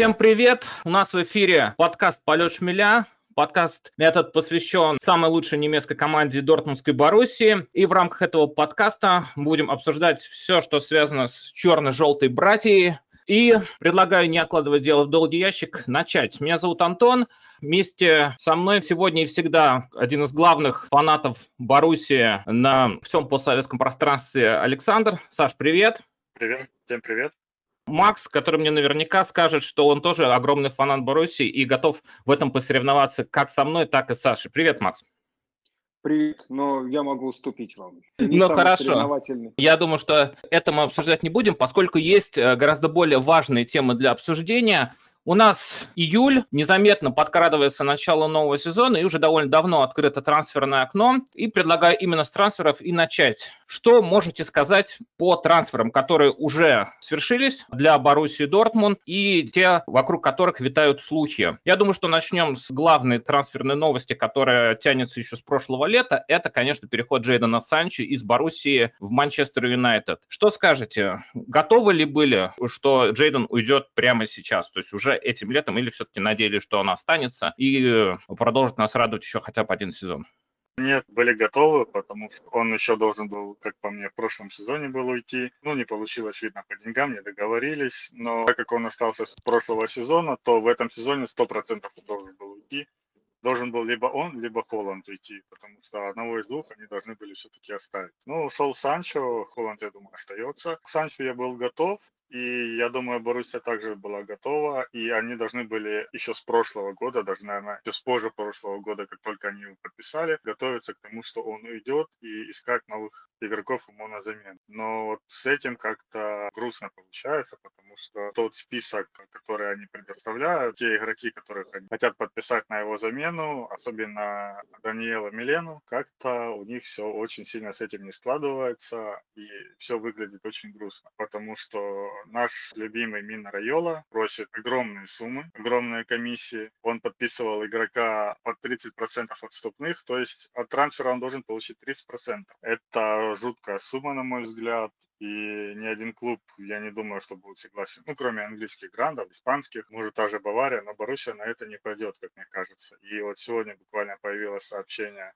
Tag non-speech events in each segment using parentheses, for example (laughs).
Всем привет! У нас в эфире подкаст «Полет шмеля». Подкаст этот посвящен самой лучшей немецкой команде Дортмундской Боруссии. И в рамках этого подкаста будем обсуждать все, что связано с черно-желтой братьей. И предлагаю, не откладывать дело в долгий ящик, начать. Меня зовут Антон. Вместе со мной сегодня и всегда один из главных фанатов Боруссии на всем постсоветском пространстве Александр. Саш, привет. Привет, всем привет. Макс, который мне наверняка скажет, что он тоже огромный фанат Боруссии и готов в этом посоревноваться как со мной, так и с Сашей. Привет, Макс. Привет, но я могу уступить вам. ну хорошо. Я думаю, что это мы обсуждать не будем, поскольку есть э, гораздо более важные темы для обсуждения. У нас июль, незаметно подкрадывается начало нового сезона, и уже довольно давно открыто трансферное окно, и предлагаю именно с трансферов и начать. Что можете сказать по трансферам, которые уже свершились для Боруссии Дортмунд и те, вокруг которых витают слухи? Я думаю, что начнем с главной трансферной новости, которая тянется еще с прошлого лета. Это, конечно, переход Джейдена Санчо из Боруссии в Манчестер Юнайтед. Что скажете? Готовы ли были, что Джейден уйдет прямо сейчас? То есть уже уже этим летом, или все-таки надеялись, что он останется и э, продолжит нас радовать еще хотя бы один сезон? Нет, были готовы, потому что он еще должен был, как по мне, в прошлом сезоне был уйти. Ну, не получилось, видно, по деньгам не договорились. Но так как он остался с прошлого сезона, то в этом сезоне 100% он должен был уйти. Должен был либо он, либо Холланд уйти, потому что одного из двух они должны были все-таки оставить. Ну, ушел Санчо, Холланд, я думаю, остается. К Санчо я был готов, и я думаю, Боруссия также была готова, и они должны были еще с прошлого года, даже, наверное, еще с позже прошлого года, как только они его подписали, готовиться к тому, что он уйдет и искать новых игроков ему на замену. Но вот с этим как-то грустно получается, потому что тот список, который они предоставляют, те игроки, которых они хотят подписать на его замену, особенно Даниэла Милену, как-то у них все очень сильно с этим не складывается, и все выглядит очень грустно, потому что наш любимый Мина Райола просит огромные суммы, огромные комиссии. Он подписывал игрока под 30% отступных, то есть от трансфера он должен получить 30%. Это жуткая сумма, на мой взгляд. И ни один клуб, я не думаю, что будет согласен. Ну, кроме английских грандов, испанских, может, та же Бавария, но Боруссия на это не пойдет, как мне кажется. И вот сегодня буквально появилось сообщение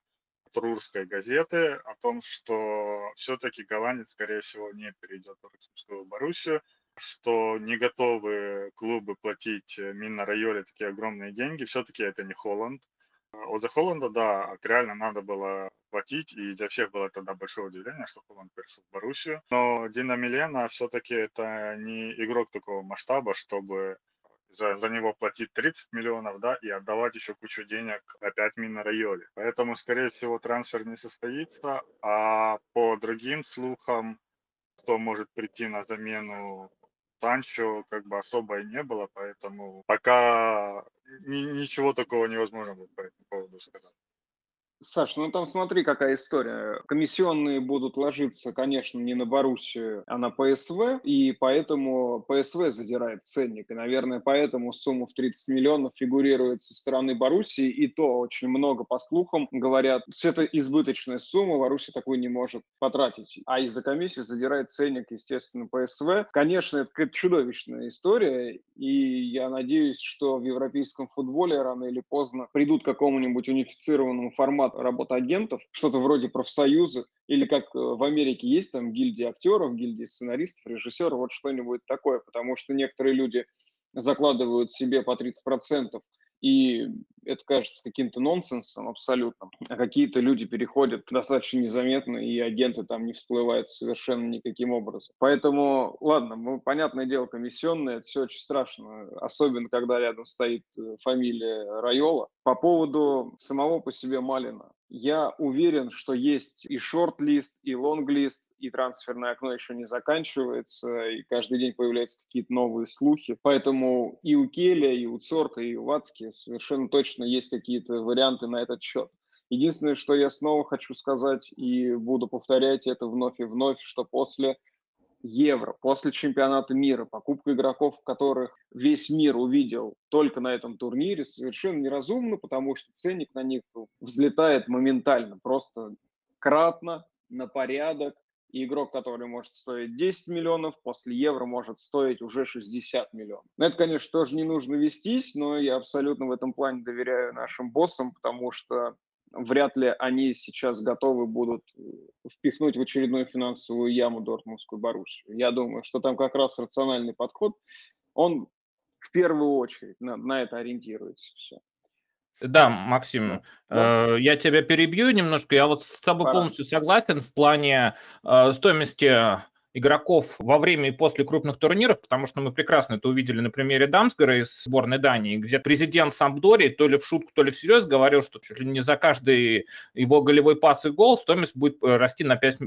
Рурской газеты о том, что все-таки голландец, скорее всего, не перейдет в Роксимскую Боруссию, что не готовы клубы платить э, Минна Райоле такие огромные деньги. Все-таки это не Холланд. Вот за Холланда, да, реально надо было платить, и для всех было тогда большое удивление, что Холланд перешел в Боруссию. Но Дина Милена все-таки это не игрок такого масштаба, чтобы за, за него платить 30 миллионов, да, и отдавать еще кучу денег опять Мина Райоли. Поэтому, скорее всего, трансфер не состоится, а по другим слухам, кто может прийти на замену Санчо, как бы особо и не было, поэтому пока ни, ничего такого невозможно будет по этому поводу сказать. Саш, ну там смотри, какая история. Комиссионные будут ложиться, конечно, не на Боруссию, а на ПСВ, и поэтому ПСВ задирает ценник. И, наверное, поэтому сумма в 30 миллионов фигурирует со стороны Боруссии, и то очень много, по слухам, говорят, что это избыточная сумма, Боруссия такую не может потратить. А из-за комиссии задирает ценник, естественно, ПСВ. Конечно, это какая-то чудовищная история, и я надеюсь, что в европейском футболе рано или поздно придут к какому-нибудь унифицированному формату формат работы агентов, что-то вроде профсоюза, или как э, в Америке есть там гильдии актеров, гильдии сценаристов, режиссеров, вот что-нибудь такое, потому что некоторые люди закладывают себе по 30% и это кажется каким-то нонсенсом абсолютно. А какие-то люди переходят достаточно незаметно, и агенты там не всплывают совершенно никаким образом. Поэтому, ладно, мы, понятное дело, комиссионные, это все очень страшно, особенно когда рядом стоит э, фамилия Райола. По поводу самого по себе Малина. Я уверен, что есть и шорт-лист, и лонг-лист, и трансферное окно еще не заканчивается, и каждый день появляются какие-то новые слухи. Поэтому и у Келя, и у Цорка, и у Вацки совершенно точно есть какие-то варианты на этот счет. Единственное, что я снова хочу сказать и буду повторять это вновь и вновь, что после Евро, после чемпионата мира, покупка игроков, которых весь мир увидел только на этом турнире, совершенно неразумно, потому что ценник на них взлетает моментально, просто кратно, на порядок, и игрок, который может стоить 10 миллионов, после евро может стоить уже 60 миллионов. На это, конечно, тоже не нужно вестись, но я абсолютно в этом плане доверяю нашим боссам, потому что вряд ли они сейчас готовы будут э, впихнуть в очередную финансовую яму Дортмундскую Боруссию. Я думаю, что там как раз рациональный подход, он в первую очередь на, на это ориентируется все. Да, Максим, да. Э, я тебя перебью немножко. Я вот с тобой Пора. полностью согласен в плане э, стоимости игроков во время и после крупных турниров, потому что мы прекрасно это увидели на примере Дамсгара из сборной Дании, где президент Сампдори то ли в шутку, то ли всерьез говорил, что чуть ли не за каждый его голевой пас и гол стоимость будет э, расти на 5 э,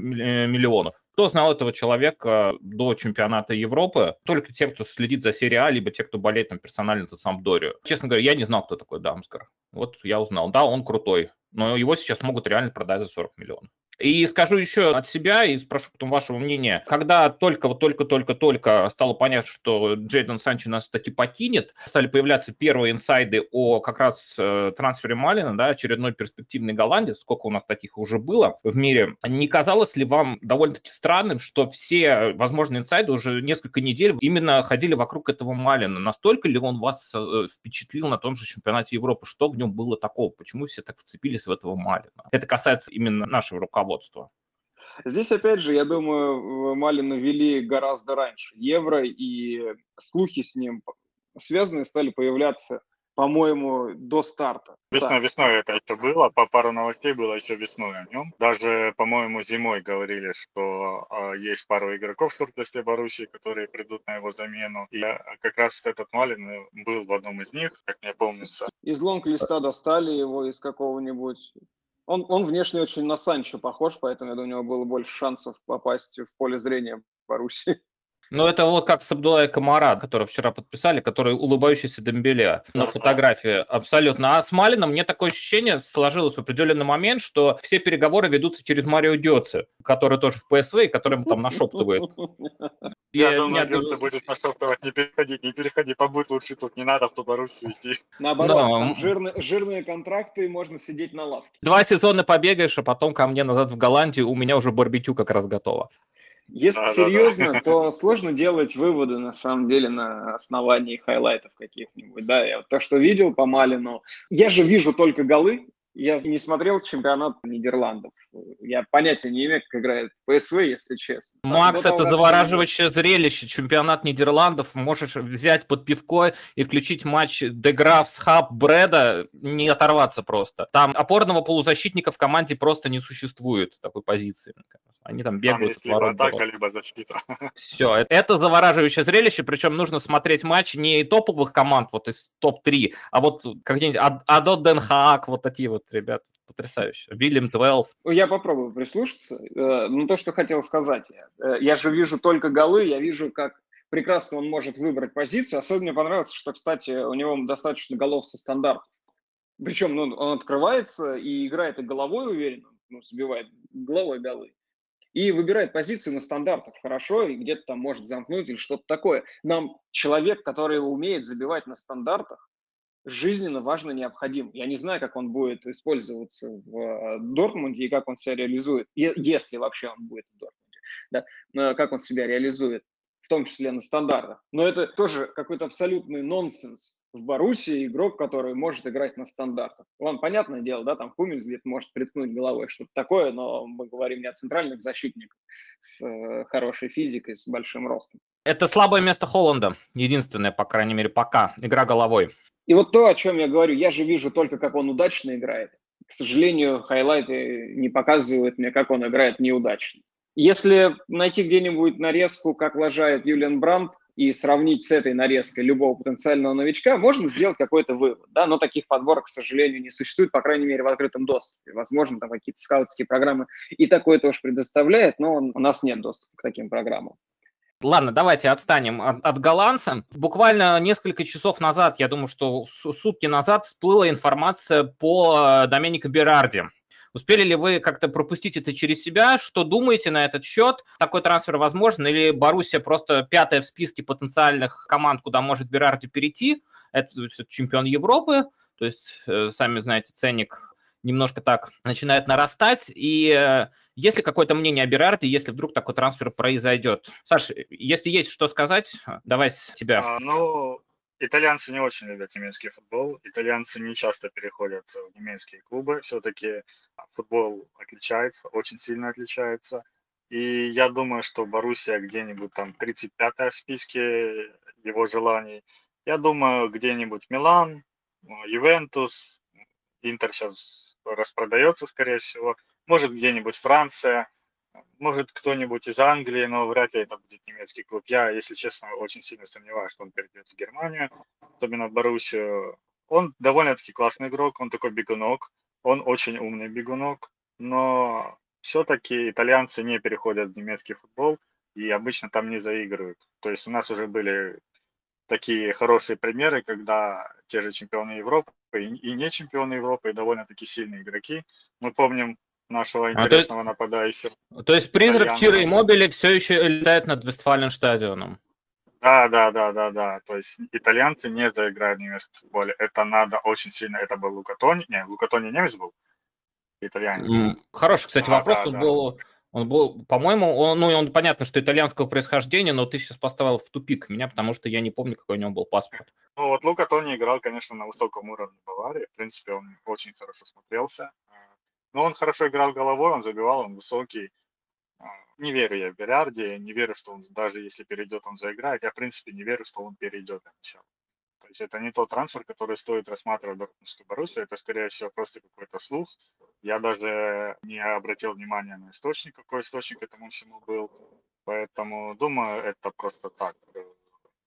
миллионов. Кто знал этого человека до чемпионата Европы? Только те, кто следит за серией А, либо те, кто болеет там персонально за Сампдорию. Честно говоря, я не знал, кто такой Дамсгар. Вот я узнал. Да, он крутой, но его сейчас могут реально продать за 40 миллионов. И скажу еще от себя и спрошу потом вашего мнения. Когда только, вот только-только-только стало понятно, что Джейден Санчо нас таки покинет, стали появляться первые инсайды о как раз э, трансфере Малина, да, очередной перспективный голландец, сколько у нас таких уже было в мире. Не казалось ли вам довольно-таки странным, что все возможные инсайды уже несколько недель именно ходили вокруг этого Малина? Настолько ли он вас э, впечатлил на том же чемпионате Европы? Что в нем было такого? Почему все так вцепились в этого Малина? Это касается именно нашего руководства руководства? Здесь, опять же, я думаю, Малина вели гораздо раньше. Евро и слухи с ним связанные стали появляться, по-моему, до старта. Весной, да. весной это еще было, по пару новостей было еще весной о нем. Даже, по-моему, зимой говорили, что э, есть пару игроков в шорт-листе Боруссии, которые придут на его замену. И э, как раз этот Малин был в одном из них, как мне помнится. Из лонг-листа достали его из какого-нибудь он, он внешне очень на Санчо похож, поэтому я думаю, у него было больше шансов попасть в поле зрения Боруссии. Ну, это вот как с Абдулай Камара, который вчера подписали, который улыбающийся Дембеле на фотографии. Абсолютно. А с Малином мне такое ощущение сложилось в определенный момент, что все переговоры ведутся через Марио Дёце, который тоже в ПСВ, и который ему там нашептывает. (laughs) Я, я думаю, Дёце будет нашептывать, не переходи, не переходи, побудь лучше тут, не надо в ту Боруссию идти. Наоборот, там жирные, жирные контракты, можно сидеть на лавке. Два сезона побегаешь, а потом ко мне назад в Голландию, у меня уже барбекю как раз готово. Если да, серьезно, да, (laughs) да. то сложно делать выводы на самом деле на основании хайлайтов каких-нибудь. Да, я вот то, что видел по Малену, я же вижу только голы, я не смотрел чемпионат Нидерландов. Я понятия не имею, как играет ПСВ, если честно. Макс, это завораживающее зрелище. Чемпионат Нидерландов. Можешь взять под пивко и включить матч Де Графсхап Бреда, не оторваться просто. Там опорного полузащитника в команде просто не существует такой позиции. Они там бегают. Там либо атака, либо защита. (laughs) Все, это завораживающее зрелище, причем нужно смотреть матч не топовых команд, вот из топ-3, а вот как-нибудь Адот Ден Хаак, вот такие вот ребят потрясающе. Вильям 12. Я попробую прислушаться. Э, ну, то, что хотел сказать. Э, я же вижу только голы, я вижу, как прекрасно он может выбрать позицию. Особенно мне понравилось, что, кстати, у него достаточно голов со стандартов. Причем ну, он открывается и играет и головой уверенно, ну, забивает головой голы. И выбирает позицию на стандартах хорошо, и где-то там может замкнуть или что-то такое. Нам человек, который умеет забивать на стандартах, жизненно важно необходим. Я не знаю, как он будет использоваться в э, Дортмунде и как он себя реализует, если вообще он будет в Дортмунде, да, как он себя реализует, в том числе на стандартах. Но это тоже какой-то абсолютный нонсенс в Боруссии игрок, который может играть на стандартах. Ладно, понятное дело, да, там Хумельс где-то может приткнуть головой что-то такое, но мы говорим не о центральных защитниках с э, хорошей физикой, с большим ростом. Это слабое место Холланда, единственное, по крайней мере, пока, игра головой. И вот то, о чем я говорю, я же вижу только, как он удачно играет. К сожалению, хайлайты не показывают мне, как он играет неудачно. Если найти где-нибудь нарезку, как лажает Юлиан Брандт, и сравнить с этой нарезкой любого потенциального новичка, можно сделать какой-то вывод. Да? Но таких подборок, к сожалению, не существует, по крайней мере, в открытом доступе. Возможно, там какие-то скаутские программы и такое тоже предоставляет, но у нас нет доступа к таким программам. Ладно, давайте отстанем от, от голландца. Буквально несколько часов назад, я думаю, что сутки назад всплыла информация по Доменико Берарди. Успели ли вы как-то пропустить это через себя? Что думаете на этот счет? Такой трансфер возможен? Или Боруссия просто пятая в списке потенциальных команд, куда может Берарди перейти? Это чемпион Европы, то есть, э, сами знаете, ценник немножко так начинает нарастать. И э, есть ли какое-то мнение о Берарде, если вдруг такой трансфер произойдет? Саш, если есть что сказать, давай с тебя. А, ну, итальянцы не очень любят немецкий футбол. Итальянцы не часто переходят в немецкие клубы. Все-таки футбол отличается, очень сильно отличается. И я думаю, что Боруссия где-нибудь там 35-я в списке его желаний. Я думаю, где-нибудь Милан, Ювентус, Интер сейчас распродается, скорее всего. Может, где-нибудь Франция, может, кто-нибудь из Англии, но вряд ли это будет немецкий клуб. Я, если честно, очень сильно сомневаюсь, что он перейдет в Германию, особенно в Боруссию. Он довольно-таки классный игрок, он такой бегунок, он очень умный бегунок, но все-таки итальянцы не переходят в немецкий футбол и обычно там не заигрывают. То есть у нас уже были такие хорошие примеры, когда те же чемпионы Европы и, и не чемпионы Европы, и довольно-таки сильные игроки. Мы помним нашего интересного а то, нападающего. То есть призрак Чира и Мобили все еще летает над Вестфален стадионом? Да, да, да, да, да. То есть итальянцы не заиграют в немецком футболе. Это надо очень сильно. Это был Лукатони. Не, Лукатони немец был итальянец. Хороший, кстати, а, вопрос. Да, да. был, он был, по-моему, он, ну, он понятно, что итальянского происхождения, но ты сейчас поставил в тупик меня, потому что я не помню, какой у него был паспорт. Ну, вот Лука Тони играл, конечно, на высоком уровне Баварии. В принципе, он очень хорошо смотрелся. Но он хорошо играл головой, он забивал, он высокий. А, не верю я в Берарди, не верю, что он, даже если перейдет, он заиграет. Я, в принципе, не верю, что он перейдет на начало. То есть это не тот трансфер, который стоит рассматривать Дортмундскую Боруссию, это, скорее всего, просто какой-то слух. Я даже не обратил внимания на источник, какой источник этому всему был. Поэтому, думаю, это просто так.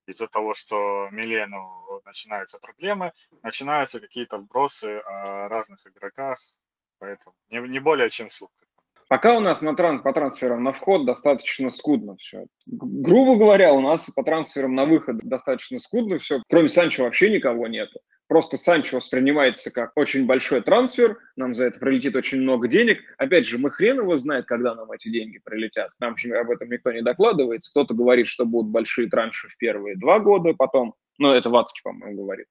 Из-за того, что Милену начинаются проблемы, начинаются какие-то вбросы о разных игроках. Поэтому не, не более чем слух. Пока у нас на тран по трансферам на вход достаточно скудно все. Грубо говоря, у нас по трансферам на выход достаточно скудно все. Кроме Санчо вообще никого нету. Просто Санчо воспринимается как очень большой трансфер, нам за это прилетит очень много денег. Опять же, мы хрен его знает, когда нам эти деньги прилетят. Нам же об этом никто не докладывается. Кто-то говорит, что будут большие транши в первые два года, потом, ну, это Вацки, по-моему, говорит,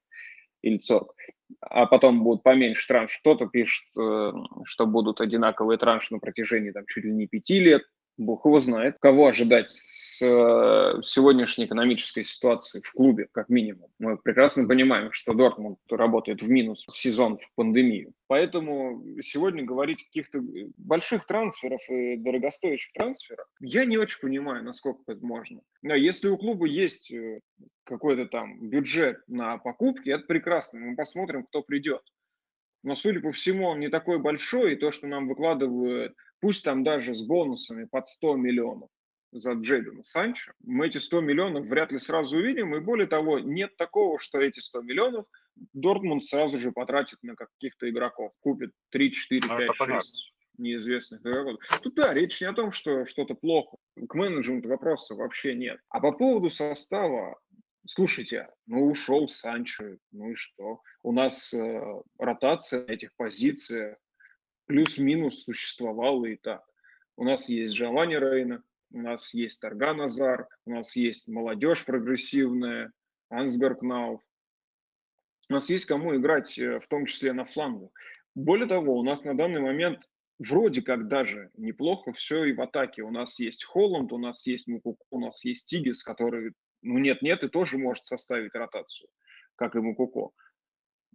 или Цорг а потом будут поменьше транш. Кто-то пишет, э, что будут одинаковые транши на протяжении там, чуть ли не пяти лет. Бог его знает, кого ожидать с э, сегодняшней экономической ситуации в клубе, как минимум. Мы прекрасно понимаем, что Дортмунд работает в минус сезон в пандемию. Поэтому сегодня говорить о каких-то больших трансферов и дорогостоящих трансферах, я не очень понимаю, насколько это можно. Но если у клуба есть э, какой-то там бюджет на покупки, это прекрасно. Мы посмотрим, кто придет. Но, судя по всему, он не такой большой, и то, что нам выкладывают пусть там даже с бонусами под 100 миллионов за Джейдена Санчо, мы эти 100 миллионов вряд ли сразу увидим, и более того, нет такого, что эти 100 миллионов Дортмунд сразу же потратит на каких-то игроков, купит 3, 4, 5, 6 неизвестных игроков. Тут да, речь не о том, что что-то плохо. К менеджменту вопроса вообще нет. А по поводу состава, слушайте, ну ушел Санчо, ну и что? У нас э, ротация на этих позициях, плюс-минус существовало и так. У нас есть Джованни Рейна, у нас есть Тарган Азар, у нас есть молодежь прогрессивная, Ансберг Науф. У нас есть кому играть, э, в том числе на флангах. Более того, у нас на данный момент вроде как даже неплохо все и в атаке. У нас есть Холланд, у нас есть Мукуку, у нас есть Тигис, который, ну нет-нет, и тоже может составить ротацию, как и Мукуко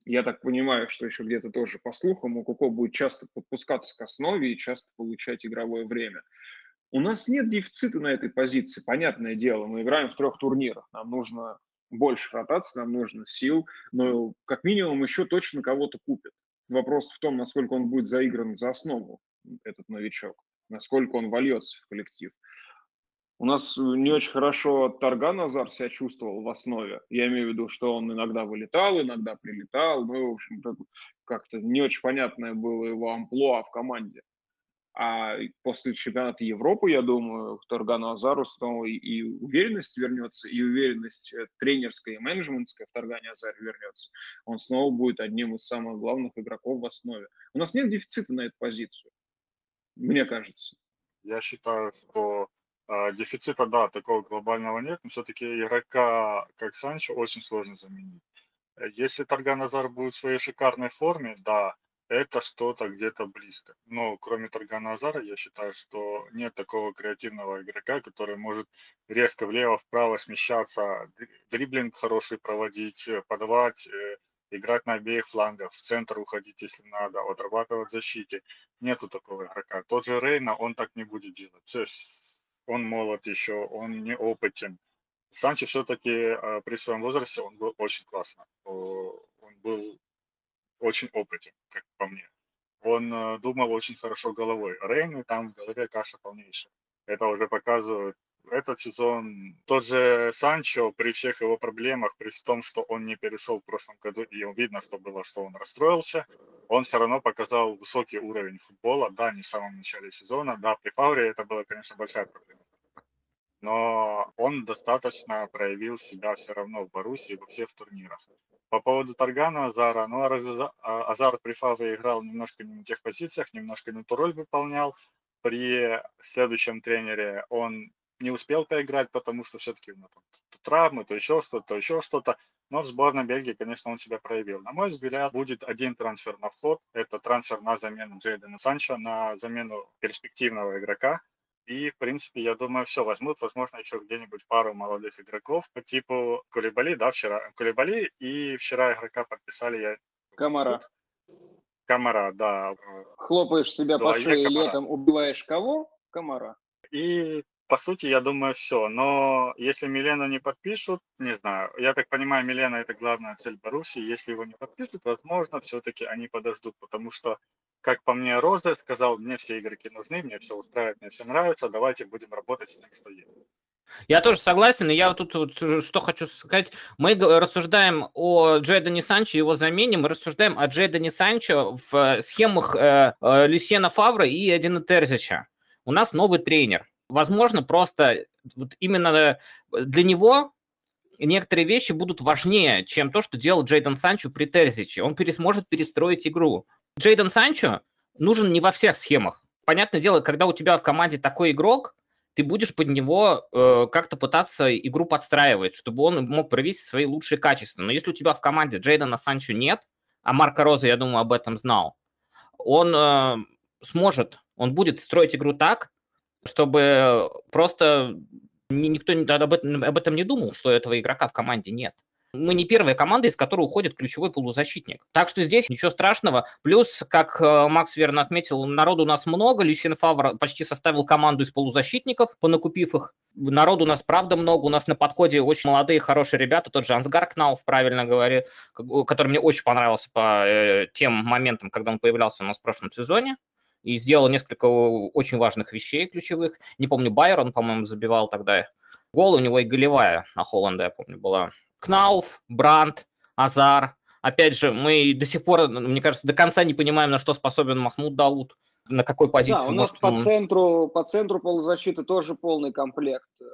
я так понимаю, что еще где-то тоже по слухам у Куко будет часто подпускаться к основе и часто получать игровое время. У нас нет дефицита на этой позиции, понятное дело, мы играем в трех турнирах, нам нужно больше ротации, нам нужно сил, но как минимум еще точно кого-то купят. Вопрос в том, насколько он будет заигран за основу, этот новичок, насколько он вольется в коллектив. У нас э, не очень хорошо Тарган Азар себя чувствовал в основе. Я имею в виду, что он иногда вылетал, иногда прилетал. Ну, в общем, как-то не очень понятное было его амплуа в команде. А после чемпионата Европы, я думаю, Таргану Азару снова и, и уверенность вернется, и уверенность э, тренерская и менеджментская в Таргане Азаре вернется. Он снова будет одним из самых главных игроков в основе. У нас нет дефицита на эту позицию, мне кажется. Я считаю, что дефицита, да, такого глобального нет, но все-таки игрока, как Санчо, очень сложно заменить. Если Тарган Азар будет в своей шикарной форме, да, это что-то где-то близко. Но кроме Таргана Азара, я считаю, что нет такого креативного игрока, который может резко влево-вправо смещаться, дриблинг хороший проводить, э, подавать, э, играть на обеих флангах, в центр уходить, если надо, отрабатывать в защите. Нету такого игрока. Тот же Рейна, он так не будет делать. Он молод еще, он не опытен. Санчо все-таки э, при своем возрасте он был очень классно. Он был очень опытен, как по мне. Он э, думал очень хорошо головой. Рейн там в голове каша полнейшая. Это уже показывает этот сезон. Тот же Санчо при всех его проблемах, при том, что он не перешел в прошлом году, и видно, что было, что он расстроился, он все равно показал высокий уровень футбола. Да, не в самом начале сезона, да, при Фауре это была, конечно, большая проблема но он достаточно проявил себя все равно в Боруссии во всех турнирах. По поводу Таргана, Азара, ну, а, Азар при Фаве играл немножко не на тех позициях, немножко не ту роль выполнял. При следующем тренере он не успел поиграть, потому что все-таки ну, там, то травмы, то еще что-то, то еще что-то. Но в сборной Бельгии, конечно, он себя проявил. На мой взгляд, будет один трансфер на вход. Это трансфер на замену Джейдена Санчо, на замену перспективного игрока, и, в принципе, я думаю, все возьмут, возможно, еще где-нибудь пару молодых игроков по типу Кулибали, да, вчера. Кулибали, и вчера игрока подписали я... Камара. Камара, да. Хлопаешь себя по шее летом, убиваешь кого? Камара. И по сути, я думаю, все. Но если Милена не подпишут, не знаю. Я так понимаю, Милена это главная цель Баруси. Если его не подпишут, возможно, все-таки они подождут, потому что как по мне, Розе сказал, мне все игроки нужны, мне все устраивает, мне все нравится, давайте будем работать с тем, что есть. Я тоже согласен, и я тут вот, что хочу сказать. Мы рассуждаем о Джейдане Санчо его замене, мы рассуждаем о Джейдане Санчо в схемах э, э, Люсьена Фавра и Эдина Терзича. У нас новый тренер. Возможно, просто вот именно для него некоторые вещи будут важнее, чем то, что делал Джейден Санчо при Терзиче. Он пересможет перестроить игру. Джейден Санчо нужен не во всех схемах. Понятное дело, когда у тебя в команде такой игрок, ты будешь под него э, как-то пытаться игру подстраивать, чтобы он мог проявить свои лучшие качества. Но если у тебя в команде Джейдена Санчо нет, а Марко Роза, я думаю, об этом знал, он э, сможет, он будет строить игру так, чтобы просто никто об этом, об этом не думал, что этого игрока в команде нет мы не первая команда, из которой уходит ключевой полузащитник. Так что здесь ничего страшного. Плюс, как э, Макс верно отметил, народу у нас много. Люсин Фавр почти составил команду из полузащитников, понакупив их. Народу у нас правда много. У нас на подходе очень молодые, хорошие ребята. Тот же Ансгар Кнауф, правильно говорю, который мне очень понравился по э, тем моментам, когда он появлялся у нас в прошлом сезоне и сделал несколько очень важных вещей ключевых. Не помню, Байрон, по-моему, забивал тогда гол. У него и голевая на Холланда, я помню, была Кнауф, Бранд, Азар. Опять же, мы до сих пор, мне кажется, до конца не понимаем, на что способен Махмуд Дауд, на какой позиции. Да, у нас может, по, он... центру, по центру полузащиты тоже полный комплект. Э,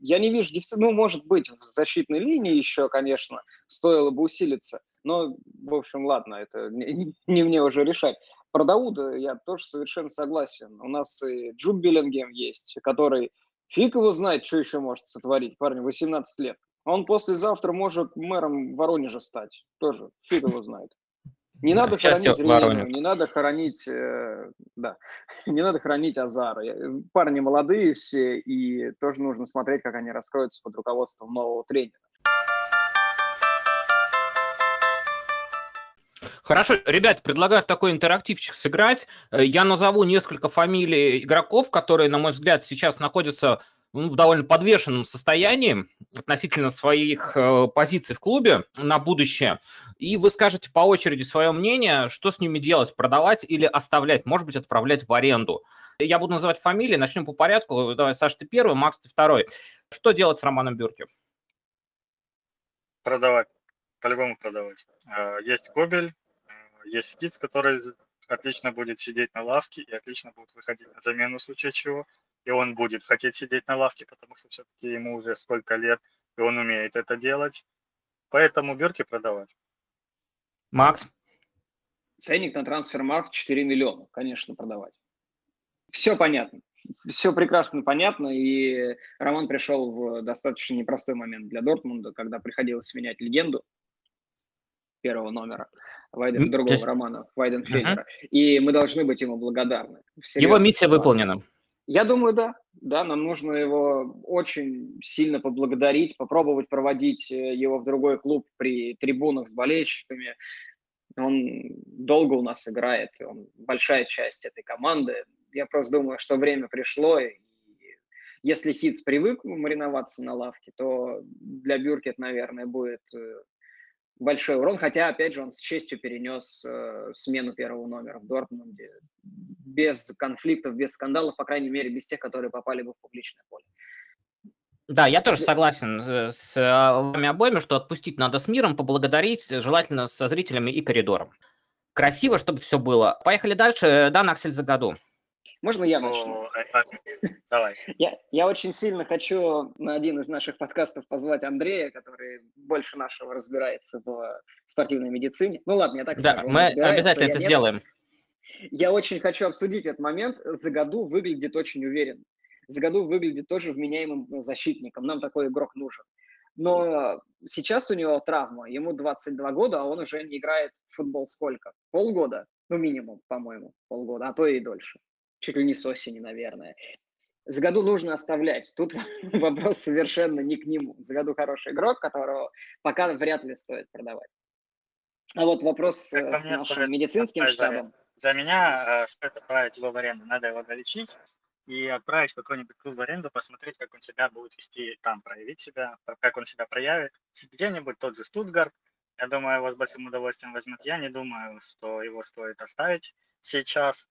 я не вижу дефицита, ну, может быть, в защитной линии еще, конечно, стоило бы усилиться, но, в общем, ладно, это не, не мне уже решать. Про Дауда я тоже совершенно согласен. У нас и Джуд Беллингем есть, который фиг его знает, что еще может сотворить. Парню 18 лет. Он послезавтра может мэром Воронежа стать. Тоже фиг его знает. Не надо хоронить Ренину, не надо хоронить, э, да, (laughs) не надо хоронить Азара. Парни молодые все, и тоже нужно смотреть, как они раскроются под руководством нового тренера. Хорошо, ребят, предлагаю такой интерактивчик сыграть. Э, я назову несколько фамилий игроков, которые, на мой взгляд, сейчас находятся ну, в довольно подвешенном состоянии относительно своих э, позиций в клубе на будущее. И вы скажете по очереди свое мнение, что с ними делать, продавать или оставлять, может быть, отправлять в аренду. Я буду называть фамилии, начнем по порядку. Давай, Саша, ты первый, Макс, ты второй. Что делать с Романом Бюрки? Продавать. По-любому продавать. Э, есть Кобель, есть Спиц, который отлично будет сидеть на лавке и отлично будет выходить на замену в случае чего и он будет хотеть сидеть на лавке, потому что все-таки ему уже сколько лет, и он умеет это делать. Поэтому Берки продавать. Макс? Ценник на трансфермаркт 4 миллиона, конечно, продавать. Все понятно. Все прекрасно понятно, и Роман пришел в достаточно непростой момент для Дортмунда, когда приходилось менять легенду. Первого номера. Вайден, другого есть... романа, Вайденфельдера. Uh-huh. И мы должны быть ему благодарны. Его миссия ситуации. выполнена. Я думаю, да. Да, нам нужно его очень сильно поблагодарить, попробовать проводить э, его в другой клуб при трибунах с болельщиками. Он долго у нас играет, он большая часть этой команды. Я просто думаю, что время пришло, и если Хитс привык мариноваться на лавке, то для Бюркет, наверное, будет э, большой урон, хотя, опять же, он с честью перенес э, смену первого номера в Дортмунде без конфликтов, без скандалов, по крайней мере, без тех, которые попали бы в публичное поле. Да, я тоже согласен э, с э, вами обоими, что отпустить надо с миром, поблагодарить, желательно со зрителями и коридором. Красиво, чтобы все было. Поехали дальше. Да, Наксель за году. Можно я начну? О, а, давай. (laughs) Я, я очень сильно хочу на один из наших подкастов позвать Андрея, который больше нашего разбирается в спортивной медицине. Ну ладно, я так да, скажу. мы обязательно это нет. сделаем. Я очень хочу обсудить этот момент. За году выглядит очень уверенно. За году выглядит тоже вменяемым защитником. Нам такой игрок нужен. Но сейчас у него травма. Ему 22 года, а он уже не играет в футбол сколько? Полгода? Ну, минимум, по-моему, полгода, а то и дольше чуть ли не с осени, наверное. За году нужно оставлять. Тут (laughs) вопрос совершенно не к нему. За году хороший игрок, которого пока вряд ли стоит продавать. А вот вопрос как с нашим стоит, медицинским штабом. За меня э, стоит отправить его в аренду. Надо его долечить и отправить в какой-нибудь клуб в аренду, посмотреть, как он себя будет вести там, проявить себя, как он себя проявит. Где-нибудь тот же Стутгарт, я думаю, его с большим удовольствием возьмет. Я не думаю, что его стоит оставить сейчас.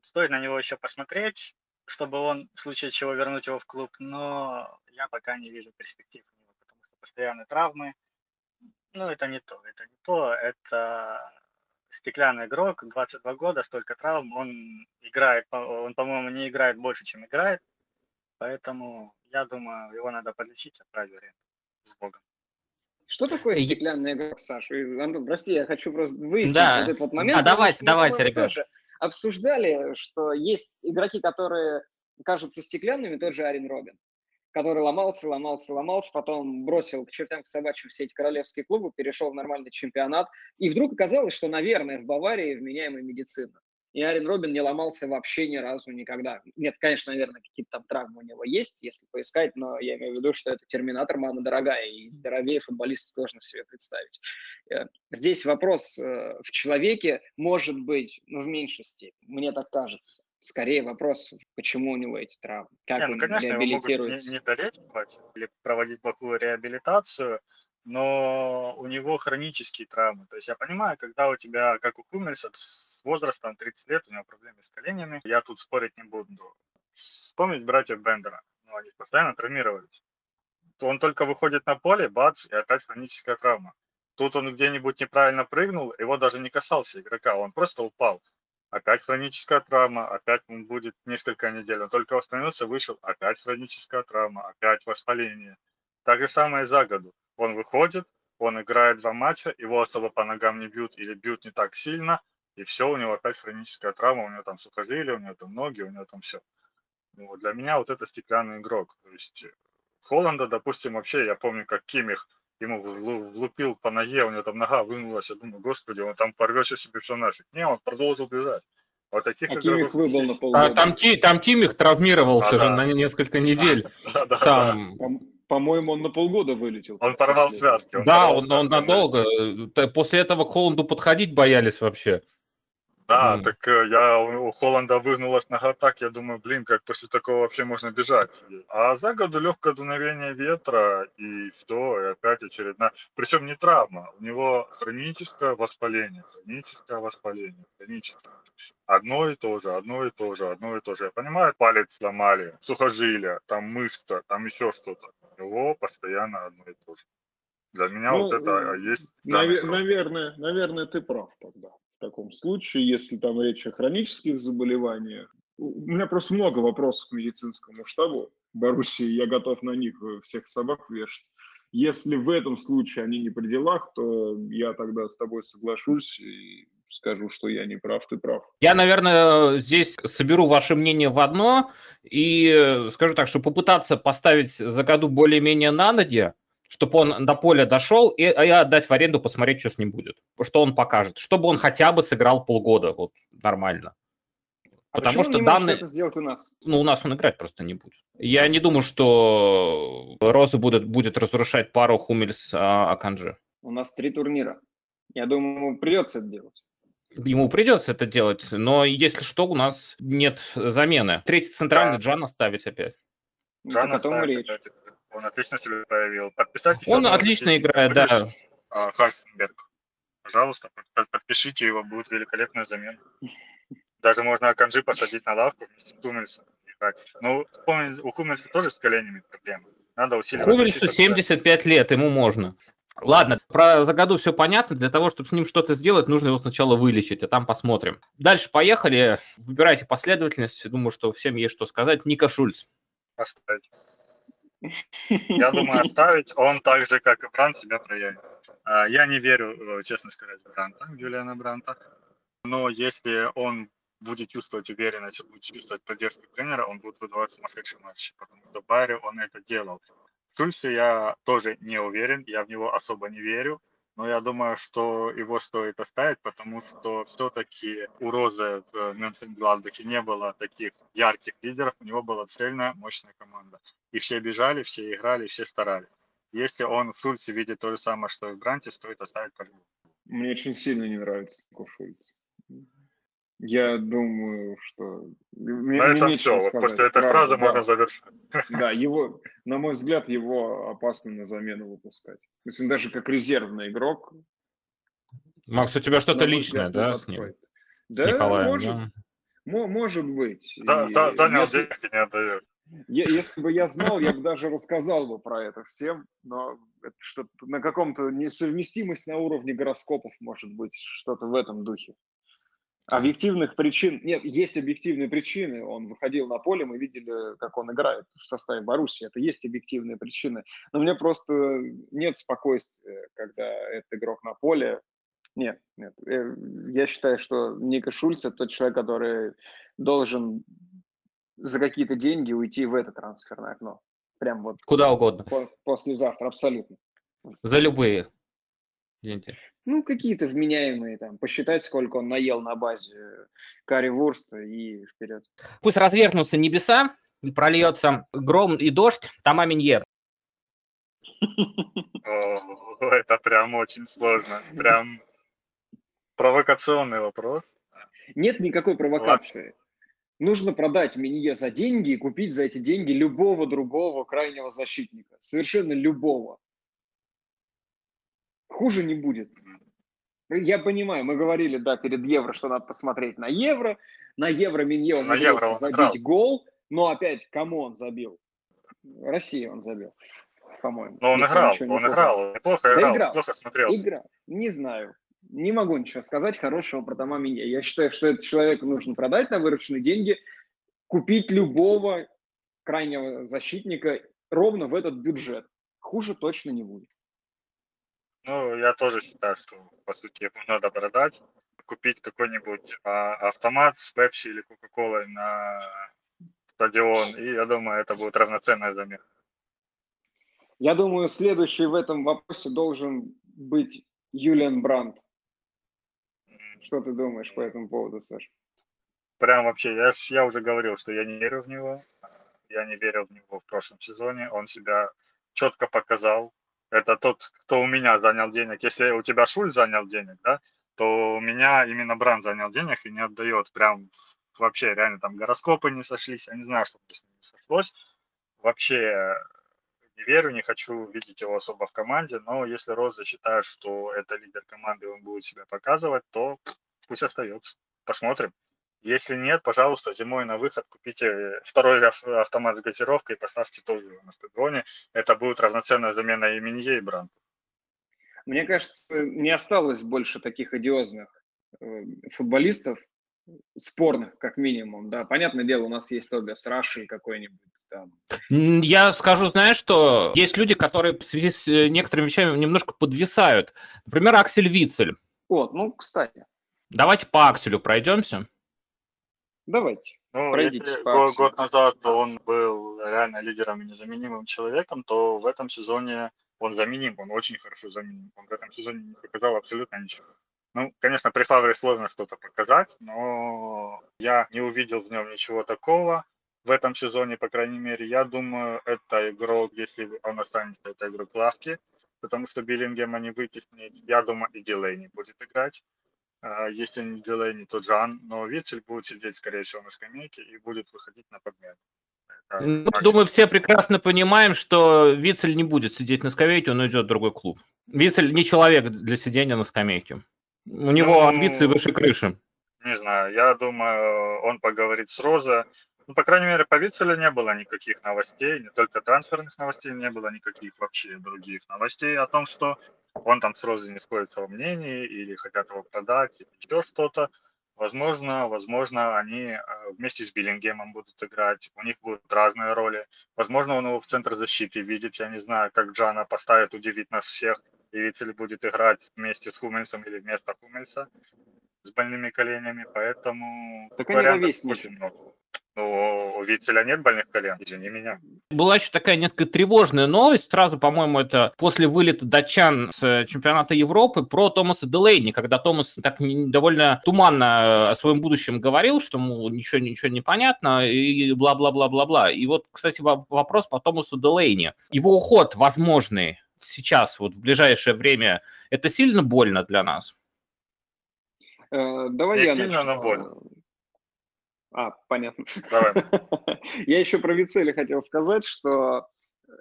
Стоит на него еще посмотреть, чтобы он в случае чего вернуть его в клуб, но я пока не вижу перспектив у него, потому что постоянные травмы. Ну, это не то, это не то, это стеклянный игрок, 22 года, столько травм, он играет, он, по-моему, не играет больше, чем играет, поэтому я думаю, его надо подлечить, отправить в аренду с Богом. Что такое стеклянный игрок, Саша? Антон, прости, я хочу просто выяснить да. вот этот вот момент. А, давайте, давайте, ребят. Тоже обсуждали, что есть игроки, которые кажутся стеклянными, тот же Арин Робин, который ломался, ломался, ломался, потом бросил к чертям к собачьим все эти королевские клубы, перешел в нормальный чемпионат, и вдруг оказалось, что, наверное, в Баварии вменяемая медицина. И Арин Робин не ломался вообще ни разу никогда. Нет, конечно, наверное, какие-то там травмы у него есть, если поискать, но я имею в виду, что это терминатор, мама дорогая, и здоровее футболист сложно себе представить. Э, здесь вопрос э, в человеке может быть, ну, в меньшей степени, мне так кажется. Скорее вопрос, почему у него эти травмы, как не, ну, он конечно, реабилитируется. Его могут не, не долечивать или проводить плохую реабилитацию, но у него хронические травмы. То есть я понимаю, когда у тебя, как у Хумельса, возрастом 30 лет, у него проблемы с коленями. Я тут спорить не буду. Вспомнить братьев Бендера. Ну, они постоянно травмировались. Он только выходит на поле, бац, и опять хроническая травма. Тут он где-нибудь неправильно прыгнул, его даже не касался игрока, он просто упал. Опять хроническая травма, опять он будет несколько недель. Он только восстановился, вышел, опять хроническая травма, опять воспаление. Так же самое за году. Он выходит, он играет два матча, его особо по ногам не бьют или бьют не так сильно, и все, у него опять хроническая травма, у него там сухожилия, у него там ноги, у него там все. Ну, для меня вот это стеклянный игрок. То есть Холланда, допустим, вообще, я помню, как Кимих ему влупил по ноге, у него там нога вынулась, я думаю, господи, он там порвет себе все нафиг. Не, он продолжил бежать. Вот таких а Кимих выбыл на полгода. А, там, там Кимих травмировался а, же да. на несколько недель. (laughs) Да, да, сам. Да. По-моему, он на полгода вылетел. Он порвал связки. Он да, порвал он, связки, он надолго. После этого к Холланду подходить боялись вообще. Да, mm. так э, я у Холланда выгнулась нога так, я думаю, блин, как после такого вообще можно бежать. А за году легкое дуновение ветра, и все, и опять очередная. Причем не травма, у него хроническое воспаление, хроническое воспаление, хроническое. Одно и то же, одно и то же, одно и то же. Я понимаю, палец сломали, сухожилия, там мышца, там еще что-то. У него постоянно одно и то же. Для меня ну, вот это а есть... Навер- наверное, наверное, ты прав тогда таком случае, если там речь о хронических заболеваниях. У меня просто много вопросов к медицинскому штабу Боруссии, я готов на них э, всех собак вешать. Если в этом случае они не при делах, то я тогда с тобой соглашусь и скажу, что я не прав, ты прав. Я, наверное, здесь соберу ваше мнение в одно и э, скажу так, что попытаться поставить за году более-менее на ноги, чтобы он до поля дошел и, и отдать в аренду, посмотреть, что с ним будет, что он покажет, чтобы он хотя бы сыграл полгода вот нормально. А Потому что данные... это сделать у нас? Ну, у нас он играть просто не будет. Я не думаю, что Роза будет, будет разрушать пару Хумельс а, Аканджи. У нас три турнира. Я думаю, ему придется это делать. Ему придется это делать, но если что, у нас нет замены. Третий центральный да. Джан оставить опять. Джан ну, оставить речь. опять. Он отлично себя проявил. Подписать Он отлично играет, да. А, Харстенберг. Пожалуйста, подпишите его, будет великолепная замена. Даже можно Аканжи посадить на лавку вместе с Хумельсом. Ну, у Хумельса тоже с коленями проблемы. Надо усиливать. Хумельсу 75 лет, ему можно. Ладно, про Загаду все понятно. Для того, чтобы с ним что-то сделать, нужно его сначала вылечить, а там посмотрим. Дальше поехали. Выбирайте последовательность. Думаю, что всем есть что сказать. Ника Шульц. Оставить. Я (laughs) думаю, оставить. Он так же, как и Брант, себя проявит. А, я не верю, честно сказать, в Бранта, Юлиана Бранта. Но если он будет чувствовать уверенность, будет чувствовать поддержку тренера, он будет выдавать сумасшедшие матчи, потому что в Байере он это делал. В Сульсе я тоже не уверен, я в него особо не верю, но я думаю, что его стоит оставить, потому что все-таки у Розы в Мюнхен-Гладбахе не было таких ярких лидеров, у него была цельная, мощная команда. И все бежали, все играли, все старались. Если он в Шульце видит то же самое, что и в Бранте, стоит оставить по-любому. Мне очень сильно не нравится такой Шульц. Я думаю, что... Мне, На этом все. Вот после этой фразы да. можно завершить. Да, (laughs) его, на мой взгляд, его опасно на замену выпускать. То есть он даже как резервный игрок. Макс, у тебя что-то личное, да, с ним? Да, с Николаем, может, да? может быть. Да, да, занял если, денег и не отдает. Если бы я знал, я бы даже рассказал бы про это всем, но это что-то на каком-то несовместимость на уровне гороскопов, может быть, что-то в этом духе. Объективных причин... Нет, есть объективные причины. Он выходил на поле, мы видели, как он играет в составе Баруси. Это есть объективные причины. Но мне просто нет спокойствия, когда этот игрок на поле. Нет, нет. Э, я считаю, что Ника Шульц – это тот человек, который должен за какие-то деньги уйти в это трансферное окно. Прям вот. Куда угодно. Послезавтра, абсолютно. За любые. Извините. Ну, какие-то вменяемые, там, посчитать, сколько он наел на базе карри Вурста и вперед. Пусть развернутся небеса, прольется гром и дождь, Тома Минье. Это прям очень сложно. Прям провокационный вопрос. Нет никакой провокации. Нужно продать Минье за деньги и купить за эти деньги любого другого крайнего защитника. Совершенно любого. Хуже не будет. Я понимаю, мы говорили, да, перед Евро, что надо посмотреть на Евро. На Евро Минье он на забить играл. гол, но опять кому он забил? Россия он забил, по-моему. Но он играл, он не играл, неплохо играл, да играл, плохо смотрел. Играл, не знаю. Не могу ничего сказать хорошего про Тома Минье. Я считаю, что этот человеку нужно продать на вырученные деньги, купить любого крайнего защитника ровно в этот бюджет. Хуже точно не будет. Ну, я тоже считаю, что, по сути, его надо продать, купить какой-нибудь а, автомат с Пепси или Кока-Колой на стадион, и я думаю, это будет равноценная замена. Я думаю, следующий в этом вопросе должен быть Юлиан Брандт. Что ты думаешь по этому поводу, Саша? Прям вообще, я, я уже говорил, что я не верю в него. Я не верил в него в прошлом сезоне. Он себя четко показал это тот, кто у меня занял денег. Если у тебя Шуль занял денег, да, то у меня именно Бран занял денег и не отдает. Прям вообще реально там гороскопы не сошлись. Я не знаю, что с ним сошлось. Вообще не верю, не хочу видеть его особо в команде, но если Роза считает, что это лидер команды, он будет себя показывать, то пусть остается. Посмотрим. Если нет, пожалуйста, зимой на выход купите второй автомат с газировкой и поставьте тоже на стадионе. Это будет равноценная замена и Минье, и Бранту. Мне кажется, не осталось больше таких одиозных э, футболистов, спорных, как минимум, да. Понятное дело, у нас есть Тобиас Раши какой-нибудь там. Я скажу, знаешь, что есть люди, которые в связи с э, некоторыми вещами немножко подвисают. Например, Аксель Вицель. Вот, ну, кстати. Давайте по Акселю пройдемся. Давайте. Ну, Пройдите если год, год назад он был реально лидером и незаменимым человеком, то в этом сезоне он заменим, он очень хорошо заменим. Он в этом сезоне не показал абсолютно ничего. Ну, конечно, при Фавре сложно что-то показать, но я не увидел в нем ничего такого в этом сезоне, по крайней мере. Я думаю, это игрок, если он останется, это игрок лавки, потому что Биллингема не вытеснить. Я думаю, и Дилейни будет играть. А, если не Дилейни, то Джан, но Вицель будет сидеть, скорее всего, на скамейке и будет выходить на подмен. Ну, думаю, все прекрасно понимаем, что Вицель не будет сидеть на скамейке, он уйдет в другой клуб. Вицель не человек для сидения на скамейке. У него ну, амбиции выше крыши. Не знаю, я думаю, он поговорит с Роза. Ну, по крайней мере, по Вицелю не было никаких новостей, не только трансферных новостей, не было никаких вообще других новостей о том, что он там с Розой не сходится во мнении или хотят его продать, или еще что-то. Возможно, возможно, они э, вместе с Биллингемом будут играть, у них будут разные роли. Возможно, он его в центр защиты видит, я не знаю, как Джана поставит, удивить нас всех. И Вицель будет играть вместе с Хумельсом или вместо Хумельса с больными коленями, поэтому так вариантов очень много. Ну, у Вицеля нет больных колен, извини меня. Была еще такая несколько тревожная новость, сразу, по-моему, это после вылета датчан с чемпионата Европы про Томаса Делейни, когда Томас так довольно туманно о своем будущем говорил, что, мол, ничего, ничего не понятно, и бла-бла-бла-бла-бла. И вот, кстати, вопрос по Томасу Делейни. Его уход возможный сейчас, вот в ближайшее время, это сильно больно для нас? Э, давай не я сильно, начну. но больно. А, понятно. Давай. (laughs) я еще про Вицеля хотел сказать, что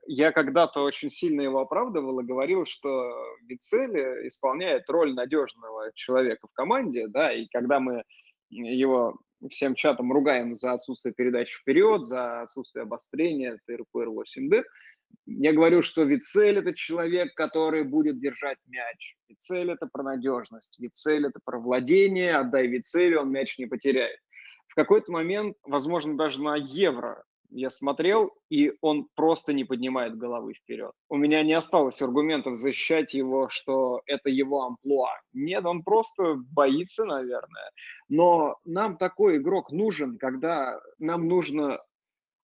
я когда-то очень сильно его оправдывал и говорил, что Вицель исполняет роль надежного человека в команде, да, и когда мы его всем чатом ругаем за отсутствие передачи вперед, за отсутствие обострения ТРПР-8D, я говорю, что Вицель – это человек, который будет держать мяч. Вицель – это про надежность. Вицель – это про владение. Отдай Вицелю, он мяч не потеряет в какой-то момент, возможно, даже на евро я смотрел, и он просто не поднимает головы вперед. У меня не осталось аргументов защищать его, что это его амплуа. Нет, он просто боится, наверное. Но нам такой игрок нужен, когда нам нужно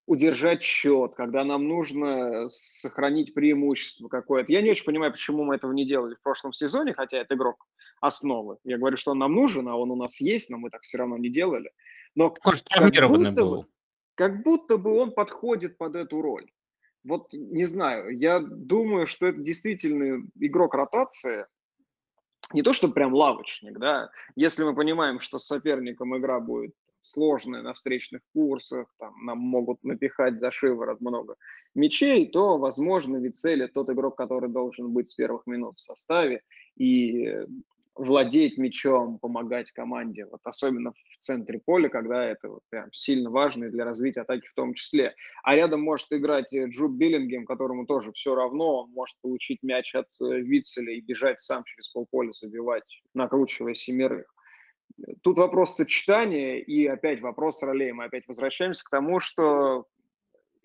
удержать счет, когда нам нужно сохранить преимущество какое-то. Я не очень понимаю, почему мы этого не делали в прошлом сезоне, хотя это игрок основы. Я говорю, что он нам нужен, а он у нас есть, но мы так все равно не делали. Но Может, как будто, был. Бы, как будто бы он подходит под эту роль. Вот не знаю, я думаю, что это действительно игрок ротации, не то, что прям лавочник, да, если мы понимаем, что с соперником игра будет сложная на встречных курсах, там нам могут напихать за шиворот много мячей, то, возможно, Вицели тот игрок, который должен быть с первых минут в составе, и владеть мячом, помогать команде, вот особенно в центре поля, когда это вот прям сильно важно и для развития атаки в том числе. А рядом может играть Джуб Биллингем, которому тоже все равно, он может получить мяч от э, Вицеля и бежать сам через полполя, забивать, накручивая семерых. Тут вопрос сочетания и опять вопрос ролей. Мы опять возвращаемся к тому, что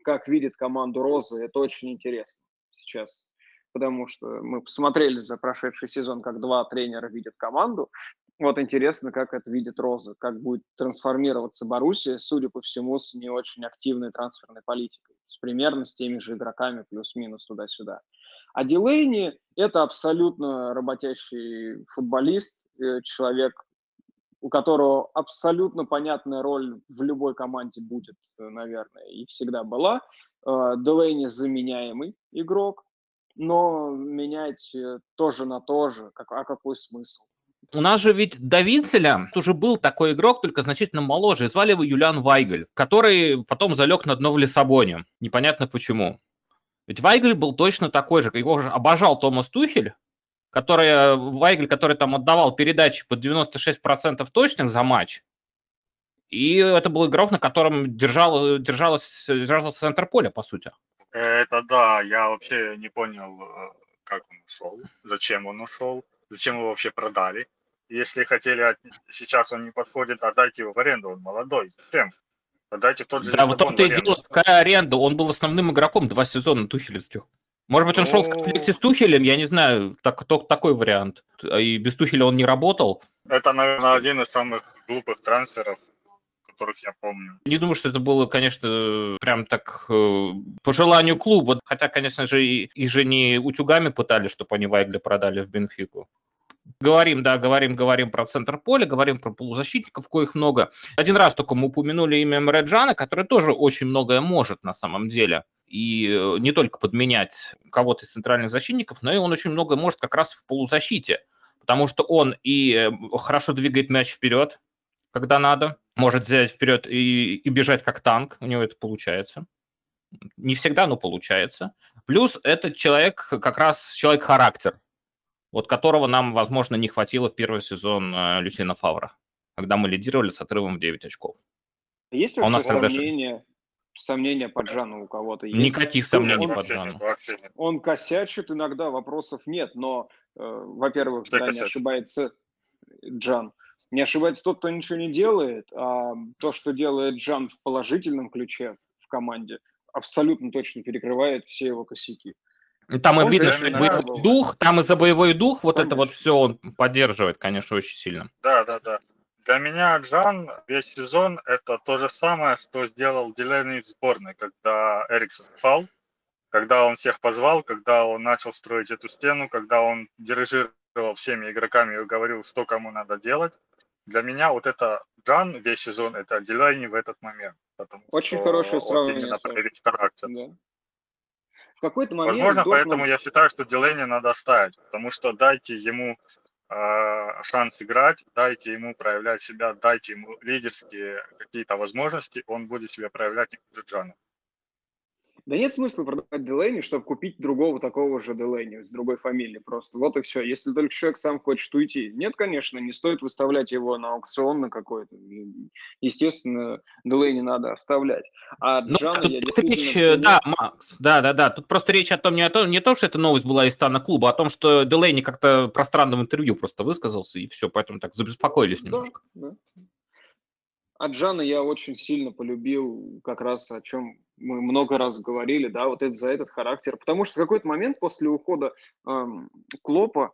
как видит команду Розы, это очень интересно сейчас потому что мы посмотрели за прошедший сезон, как два тренера видят команду. Вот интересно, как это видит Роза, как будет трансформироваться Боруссия, судя по всему, с не очень активной трансферной политикой, с примерно с теми же игроками, плюс-минус туда-сюда. А Дилейни – это абсолютно работящий футболист, э, человек, у которого абсолютно понятная роль в любой команде будет, э, наверное, и всегда была. Э, Делейни заменяемый игрок, но менять э, тоже на то же, как, а какой смысл? У нас же ведь до Винцеля уже был такой игрок, только значительно моложе. Звали его Юлиан Вайгель, который потом залег на дно в Лиссабоне. Непонятно почему. Ведь Вайгель был точно такой же. Его же обожал Томас Тухель, который, э, Вайгель, который там отдавал передачи под 96% точных за матч. И это был игрок, на котором держал, держалось, держался центр поля, по сути. Это да, я вообще не понял, э, как он ушел, зачем он ушел, зачем его вообще продали. Если хотели, от... сейчас он не подходит, отдайте его в аренду, он молодой. Зачем? Отдайте тот же Да, вот том-то и дело, какая аренда. Он был основным игроком два сезона тухелевских. Может быть, он шел в ну. комплекте с Тухелем, я не знаю, так, только такой вариант. И без Тухеля он не работал. Это, наверное, один из самых глупых трансферов, которых я помню. Не думаю, что это было, конечно, прям так э, по желанию клуба. Хотя, конечно же, и, и же не утюгами пытались, чтобы они Вайгля продали в Бенфику. Говорим, да, говорим, говорим про центр поля, говорим про полузащитников, коих много. Один раз только мы упомянули имя Мреджана, который тоже очень многое может на самом деле. И э, не только подменять кого-то из центральных защитников, но и он очень многое может как раз в полузащите. Потому что он и э, хорошо двигает мяч вперед, когда надо, может взять вперед и, и бежать как танк, у него это получается. Не всегда, но получается. Плюс этот человек как раз человек-характер вот которого нам, возможно, не хватило в первый сезон э, Люсина Фавра, когда мы лидировали с отрывом в 9 очков. Есть а у нас сомнения, даже... сомнения по Джану у кого-то? Есть? Никаких сомнений он, по Джану. Он косячит иногда, вопросов нет, но, э, во-первых, да, не ошибается Джан. Не ошибается тот, кто ничего не делает, а то, что делает Джан в положительном ключе в команде, абсолютно точно перекрывает все его косяки. Там он и видно, что боевой дух, там и за боевой дух вот Конечно. это вот все он поддерживает, конечно, очень сильно. Да, да, да. Для меня Джан весь сезон это то же самое, что сделал Дилейни в сборной, когда Эриксон пал, когда он всех позвал, когда он начал строить эту стену, когда он дирижировал всеми игроками и говорил, что кому надо делать. Для меня вот это Джан весь сезон, это Дилейни в этот момент. Потому Очень что хорошее сравнение. именно проявить характер. Да какой-то момент... Возможно, Дортмунд... поэтому я считаю, что Дилейни надо оставить, потому что дайте ему э, шанс играть, дайте ему проявлять себя, дайте ему лидерские какие-то возможности, он будет себя проявлять не хуже Джана. Да нет смысла продавать Делейни, чтобы купить другого такого же Делейни с другой фамилией просто. Вот и все. Если только человек сам хочет уйти. Нет, конечно, не стоит выставлять его на аукцион на какой-то. Естественно, Делейни надо оставлять. А ну, Джана тут я действительно... Речь, ценю... Да, Макс, да, да, да. Тут просто речь о том, не о том, не то, что эта новость была из стана клуба, а о том, что Делейни как-то пространно в интервью просто высказался, и все, поэтому так забеспокоились немножко. Да, да. А Джана я очень сильно полюбил, как раз о чем мы много раз говорили, да, вот это за этот характер. Потому что в какой-то момент после ухода эм, Клопа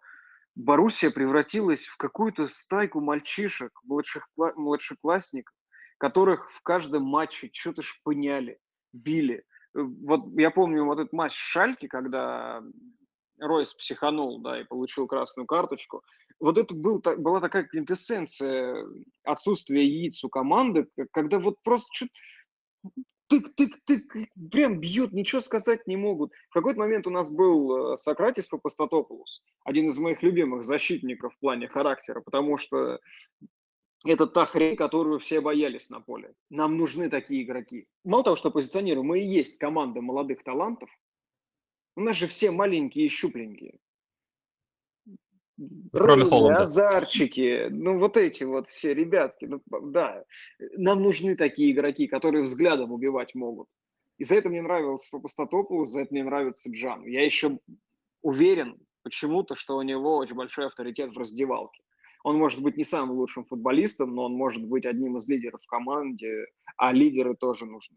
Боруссия превратилась в какую-то стайку мальчишек, младших, младшеклассников, которых в каждом матче что-то шпыняли, били. Э, вот я помню вот этот матч Шальки, когда Ройс психанул, да, и получил красную карточку. Вот это был, была такая квинтэссенция отсутствия яиц у команды, когда вот просто что-то тык-тык-тык, прям бьют, ничего сказать не могут. В какой-то момент у нас был э, Сократис Папастатопoulos, один из моих любимых защитников в плане характера, потому что это та хрень, которую все боялись на поле. Нам нужны такие игроки. Мало того, что позиционируем, мы и есть команда молодых талантов. У нас же все маленькие и щупленькие. Кроме Холланда. Азарчики, ну вот эти вот все ребятки, ну, да, нам нужны такие игроки, которые взглядом убивать могут. И за это мне нравился Папастотопу, за это мне нравится Джан. Я еще уверен почему-то, что у него очень большой авторитет в раздевалке. Он может быть не самым лучшим футболистом, но он может быть одним из лидеров в команде, а лидеры тоже нужны.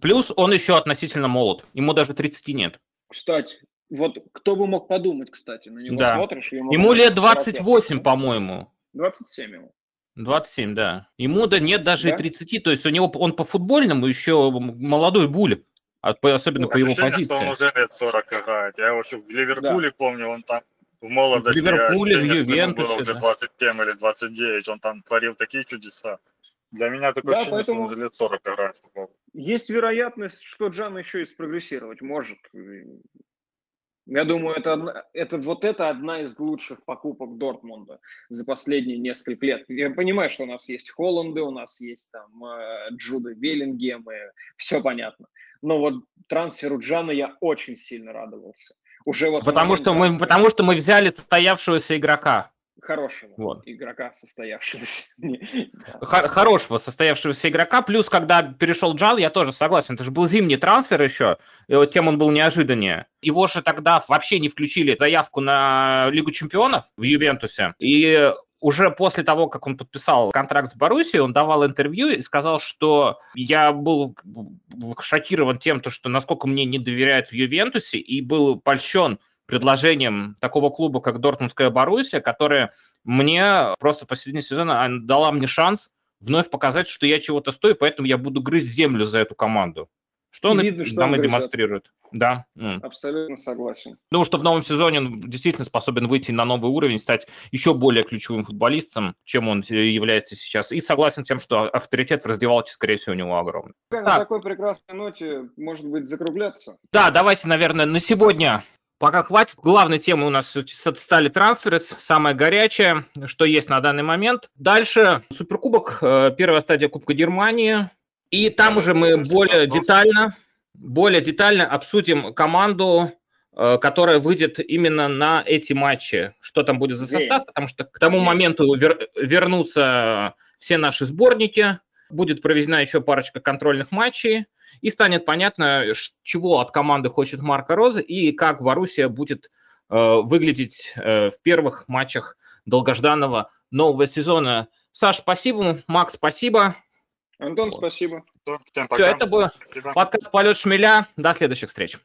Плюс он еще относительно молод, ему даже 30 нет. Кстати, вот кто бы мог подумать, кстати, на него да. смотришь. Ему, ему лет 28, по-моему. 27 ему. 27, да. Ему да нет даже да? 30, то есть у него он по футбольному еще молодой буль, особенно ну, по его позиции. Что он уже лет 40 играет. Я его еще в Ливерпуле да. помню, он там в молодости. В Ливерпуле, в Ювентусе. Было уже 27 или 29, он там творил такие чудеса. Для меня такое да, ощущение, поэтому... что он уже лет 40 играет в футбол. Есть вероятность, что Джан еще и спрогрессировать может. Я думаю, это, это вот это одна из лучших покупок Дортмунда за последние несколько лет. Я понимаю, что у нас есть Холланды, у нас есть там э, Джуды Веллингемы, все понятно. Но вот трансферу Джана я очень сильно радовался. Уже вот потому, что мы, потому что мы взяли состоявшегося игрока хорошего вот. игрока состоявшегося. (laughs) Хорошего состоявшегося игрока. Плюс, когда перешел Джал, я тоже согласен. Это же был зимний трансфер еще, тем он был неожиданнее. Его же тогда вообще не включили заявку на Лигу чемпионов в Ювентусе. И уже после того, как он подписал контракт с Боруссией, он давал интервью и сказал, что я был шокирован тем, что насколько мне не доверяют в Ювентусе, и был польщен предложением такого клуба, как Дортмундская Боруссия, которая мне просто посередине сезона дала мне шанс вновь показать, что я чего-то стою, поэтому я буду грызть землю за эту команду. Что он видно, что нам он и демонстрирует. Да. Абсолютно согласен. Думаю, что в новом сезоне он действительно способен выйти на новый уровень, стать еще более ключевым футболистом, чем он является сейчас. И согласен с тем, что авторитет в раздевалке, скорее всего, у него огромный. На так. такой прекрасной ноте, может быть, закругляться? Да, давайте, наверное, на сегодня Пока хватит. Главной темой у нас стали трансферы, самое горячее, что есть на данный момент. Дальше Суперкубок, э, первая стадия Кубка Германии. И там уже мы более детально, более детально обсудим команду, э, которая выйдет именно на эти матчи. Что там будет за состав, потому что к тому моменту вер, вернутся все наши сборники, будет проведена еще парочка контрольных матчей, и станет понятно, чего от команды хочет Марко Роза и как Боруссия будет э, выглядеть э, в первых матчах долгожданного нового сезона. Саш, спасибо. Макс, спасибо. Антон, спасибо. Все, это был спасибо. подкаст «Полет шмеля». До следующих встреч.